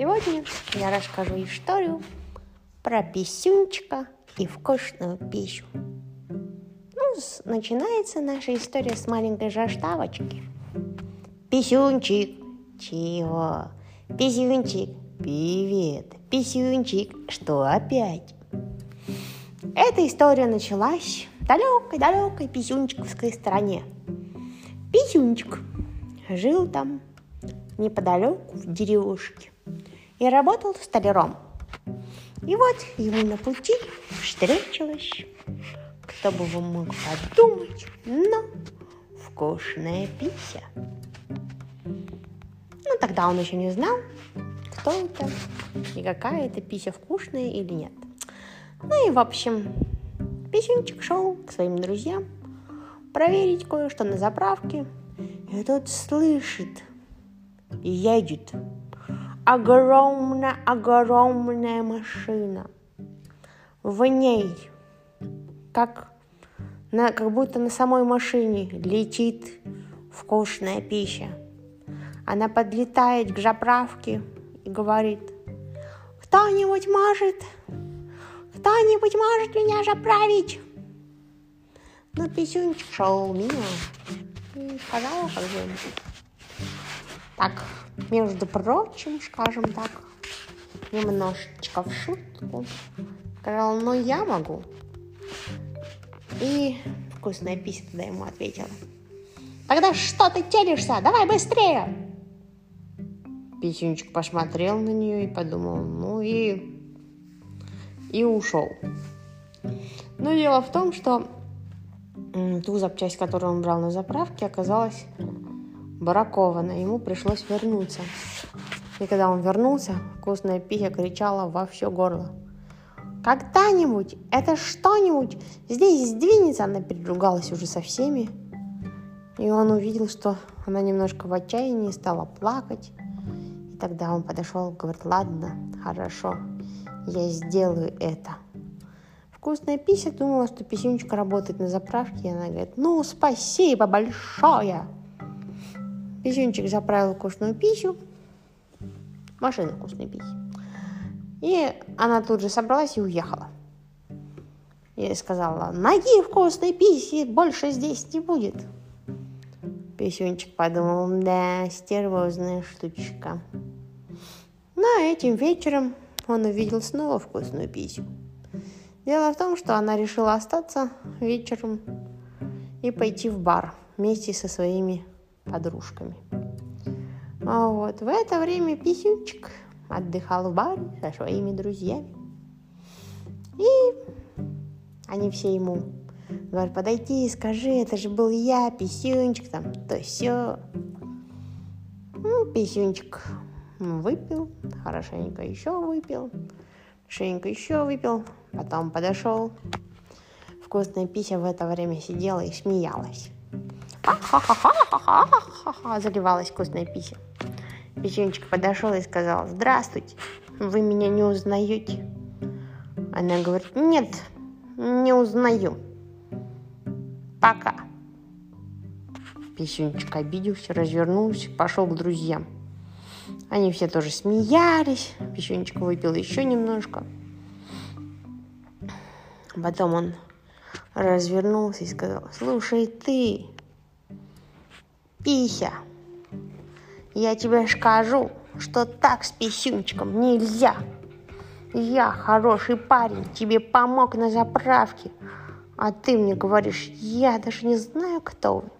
Сегодня я расскажу историю про писюнчика и вкусную пищу. Ну, начинается наша история с маленькой заставочки. Писюнчик, чего? Писюнчик, привет. Писюнчик, что опять? Эта история началась в далекой-далекой писюнчиковской стране. Писюнчик жил там неподалеку в деревушке и работал столяром. И вот ему на пути встретилась, кто бы вы мог подумать, но вкусная пися. Ну, тогда он еще не знал, кто это и какая это пися вкусная или нет. Ну и, в общем, писюнчик шел к своим друзьям проверить кое-что на заправке. И тут слышит, едет огромная-огромная машина. В ней, как, на, как будто на самой машине, летит вкусная пища. Она подлетает к заправке и говорит, кто-нибудь может, кто-нибудь может меня заправить? Но писюнчик шел мимо и сказал как бы, так, между прочим, скажем так, немножечко в шутку, сказал, ну я могу. И вкусная пися тогда ему ответила, тогда что ты телишься, давай быстрее. Писюнчик посмотрел на нее и подумал, ну и... И ушел. Но дело в том, что ту запчасть, которую он брал на заправке, оказалась бракована. Ему пришлось вернуться. И когда он вернулся, вкусная пися кричала во все горло. Когда-нибудь, это что-нибудь здесь сдвинется, она переругалась уже со всеми. И он увидел, что она немножко в отчаянии стала плакать. И тогда он подошел и говорит, ладно, хорошо, я сделаю это. Вкусная пися думала, что писюнчик работает на заправке, и она говорит, ну, спасибо большое. Писюнчик заправил вкусную пищу, машину вкусной пищи. И она тут же собралась и уехала. И сказала, ноги вкусной писи больше здесь не будет. Писюнчик подумал, да, стервозная штучка. Но этим вечером он увидел снова вкусную писю. Дело в том, что она решила остаться вечером и пойти в бар вместе со своими подружками. А вот в это время Писюнчик отдыхал в баре со своими друзьями. И они все ему говорят, подойди и скажи, это же был я, Писюнчик, там, то все. Ну, Писюнчик выпил, хорошенько еще выпил, хорошенько еще выпил, потом подошел. Вкусная пися в это время сидела и смеялась. Ха-ха-ха-ха-ха-ха-ха, заливалась вкусная пися. Писюнчик подошел и сказал, здравствуйте, вы меня не узнаете? Она говорит, нет, не узнаю. Пока. Писюнчик обиделся, развернулся, пошел к друзьям. Они все тоже смеялись. Писюнчик выпил еще немножко. Потом он развернулся и сказал, слушай ты, Пися, я тебе скажу, что так с писюнчиком нельзя. Я хороший парень, тебе помог на заправке, а ты мне говоришь, я даже не знаю, кто вы.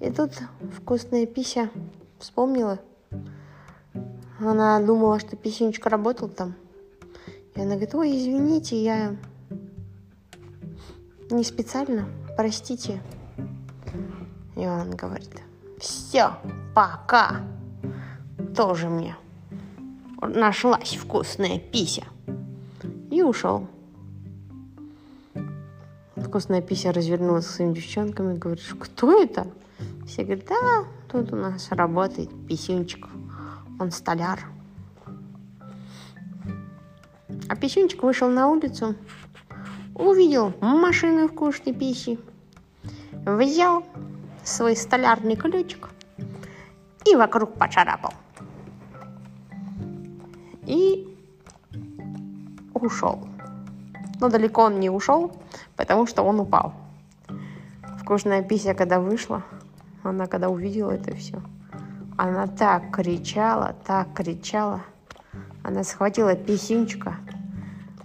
И тут вкусная пися вспомнила. Она думала, что писюнчик работал там. И она говорит, ой, извините, я не специально, простите. И он говорит, все, пока. Тоже мне нашлась вкусная пися. И ушел. Вкусная пися развернулась к своим девчонкам и говорит, кто это? Все говорят, да, тут у нас работает писюнчик. Он столяр. А писюнчик вышел на улицу, увидел машину вкусной пищи, взял свой столярный ключик и вокруг поцарапал. и ушел. Но далеко он не ушел, потому что он упал. Вкусная пися, когда вышла, она когда увидела это все, она так кричала, так кричала. Она схватила писюнчика,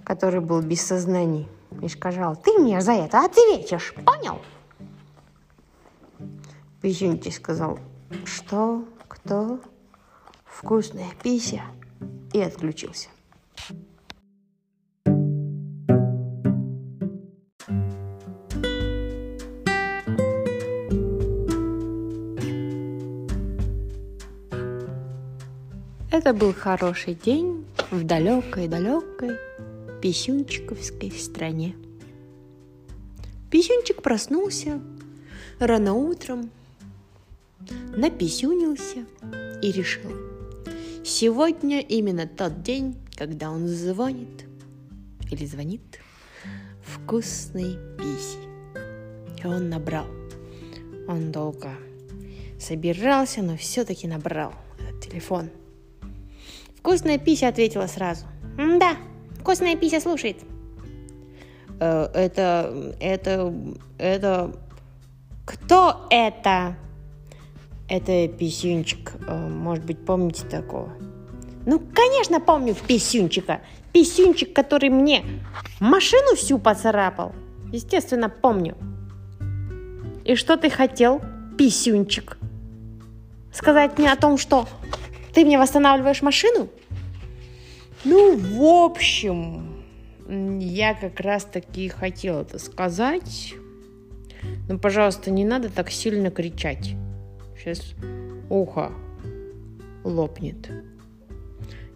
который был без сознания, и сказала, ты мне за это ответишь, понял? Писюнчик сказал, что, кто, вкусная пися, и отключился. Это был хороший день в далекой-далекой Писюнчиковской стране. Писюнчик проснулся рано утром, написюнился и решил, сегодня именно тот день, когда он звонит или звонит вкусной писи. И он набрал. Он долго собирался, но все-таки набрал этот телефон – Вкусная пися ответила сразу. Да, вкусная пися слушает. Э, это, это, это... Кто это? Это писюнчик. Э, может быть, помните такого? Ну, конечно, помню писюнчика. Писюнчик, который мне машину всю поцарапал. Естественно, помню. И что ты хотел, писюнчик? Сказать мне о том, что ты мне восстанавливаешь машину? Ну, в общем, я как раз таки хотела это сказать. Но, пожалуйста, не надо так сильно кричать. Сейчас ухо лопнет.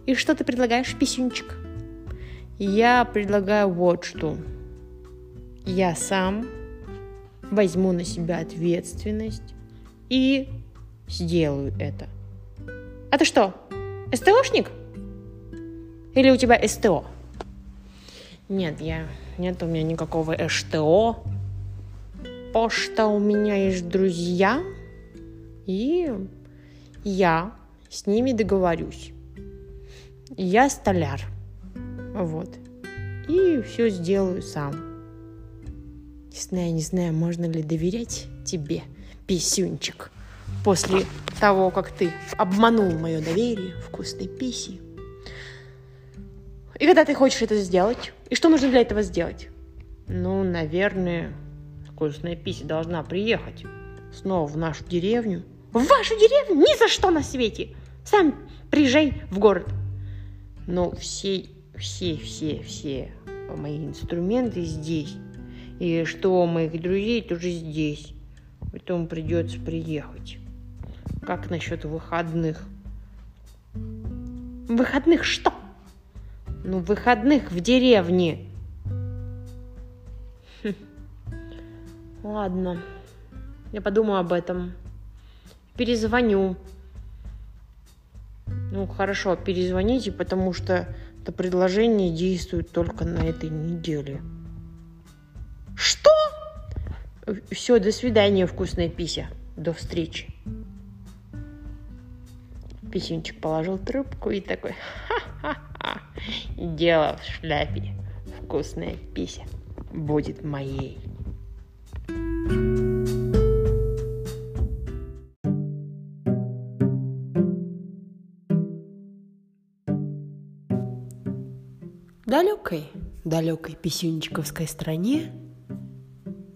И что ты предлагаешь, писюнчик? Я предлагаю вот что. Я сам возьму на себя ответственность и сделаю это. А ты что, СТОшник? Или у тебя СТО? Нет, я... Нет у меня никакого СТО. Пошта у меня есть друзья. И я с ними договорюсь. Я столяр. Вот. И все сделаю сам. Не знаю, не знаю, можно ли доверять тебе, писюнчик после того, как ты обманул мое доверие вкусной писи. И когда ты хочешь это сделать, и что нужно для этого сделать? Ну, наверное, вкусная писи должна приехать снова в нашу деревню. В вашу деревню? Ни за что на свете! Сам приезжай в город. Но все, все, все, все мои инструменты здесь. И что моих друзей тоже здесь. Поэтому придется приехать. Как насчет выходных? Выходных что? Ну, выходных в деревне. Хм. Ладно. Я подумаю об этом. Перезвоню. Ну, хорошо, перезвоните, потому что это предложение действует только на этой неделе. Что? Все, до свидания, вкусная пися. До встречи. Писюнчик положил трубку и такой, ха-ха-ха, дело в шляпе, вкусная пися будет моей. Далекой, далекой писюнчиковской стране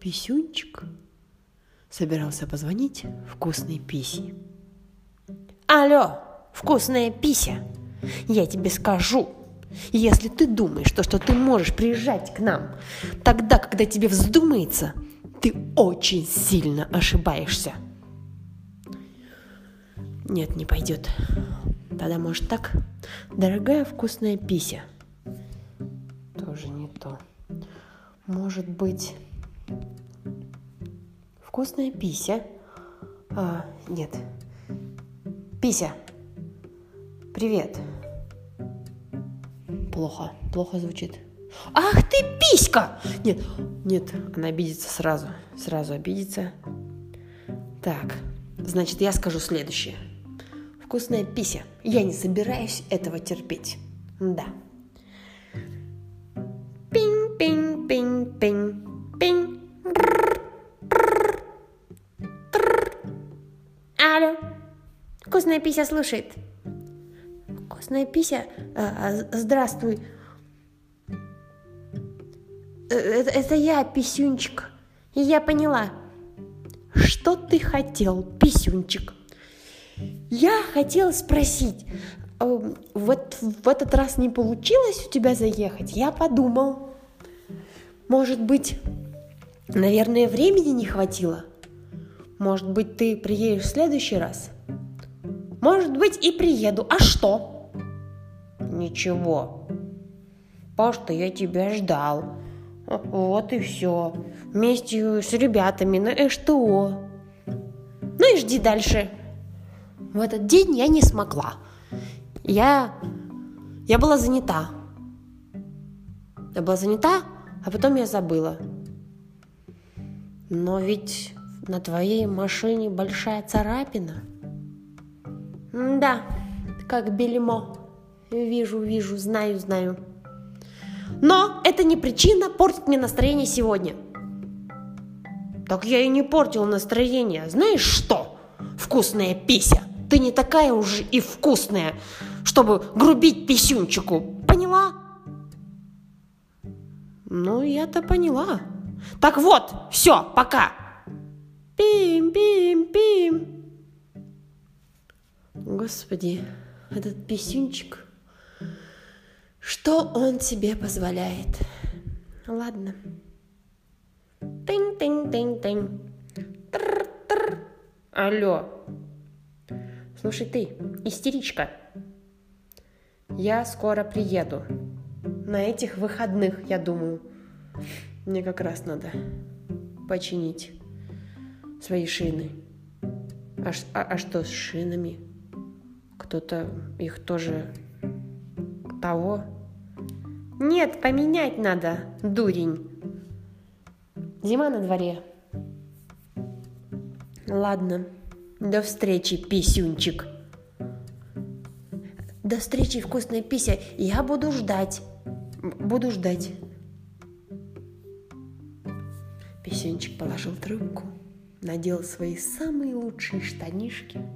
Писюнчик собирался позвонить вкусной писи. Алло, вкусная пися, я тебе скажу, если ты думаешь, то, что ты можешь приезжать к нам тогда, когда тебе вздумается, ты очень сильно ошибаешься. Нет, не пойдет. Тогда, может, так? Дорогая вкусная пися. Тоже не то. Может быть, вкусная пися? А, нет, Пися. Привет. Плохо, плохо звучит. Ах ты писька! Нет, нет, она обидится сразу, сразу обидится. Так, значит, я скажу следующее. Вкусная пися, я не собираюсь этого терпеть. Да. Вкусная пися слушает. Вкусная пися? А, а, здравствуй. Э, это, это я, писюнчик. Я поняла. Что ты хотел, писюнчик? Я хотела спросить, э, вот в этот раз не получилось у тебя заехать? Я подумал, может быть, наверное, времени не хватило? Может быть, ты приедешь в следующий раз? Может быть, и приеду. А что? Ничего. Паш-то я тебя ждал. Вот и все. Вместе с ребятами на СТО. Ну и жди дальше. В этот день я не смогла. Я... Я была занята. Я была занята, а потом я забыла. Но ведь на твоей машине большая царапина. Да, как бельмо. Вижу, вижу, знаю, знаю. Но это не причина портить мне настроение сегодня. Так я и не портил настроение. Знаешь что? Вкусная пися. Ты не такая уже и вкусная, чтобы грубить писюнчику. Поняла? Ну, я-то поняла. Так вот, все, пока. Пим, пим, пим. Господи, этот писюнчик что он себе позволяет? Ладно. Тынь-тынь-тынь-тынь. Тр-тр. Алло. Слушай ты, истеричка. Я скоро приеду. На этих выходных, я думаю. Мне как раз надо починить свои шины. А, а, а что с шинами? Кто-то их тоже того. Нет, поменять надо, дурень. Зима на дворе. Ладно, до встречи, писюнчик. До встречи, вкусная пися. Я буду ждать. Буду ждать. Писюнчик положил трубку, надел свои самые лучшие штанишки –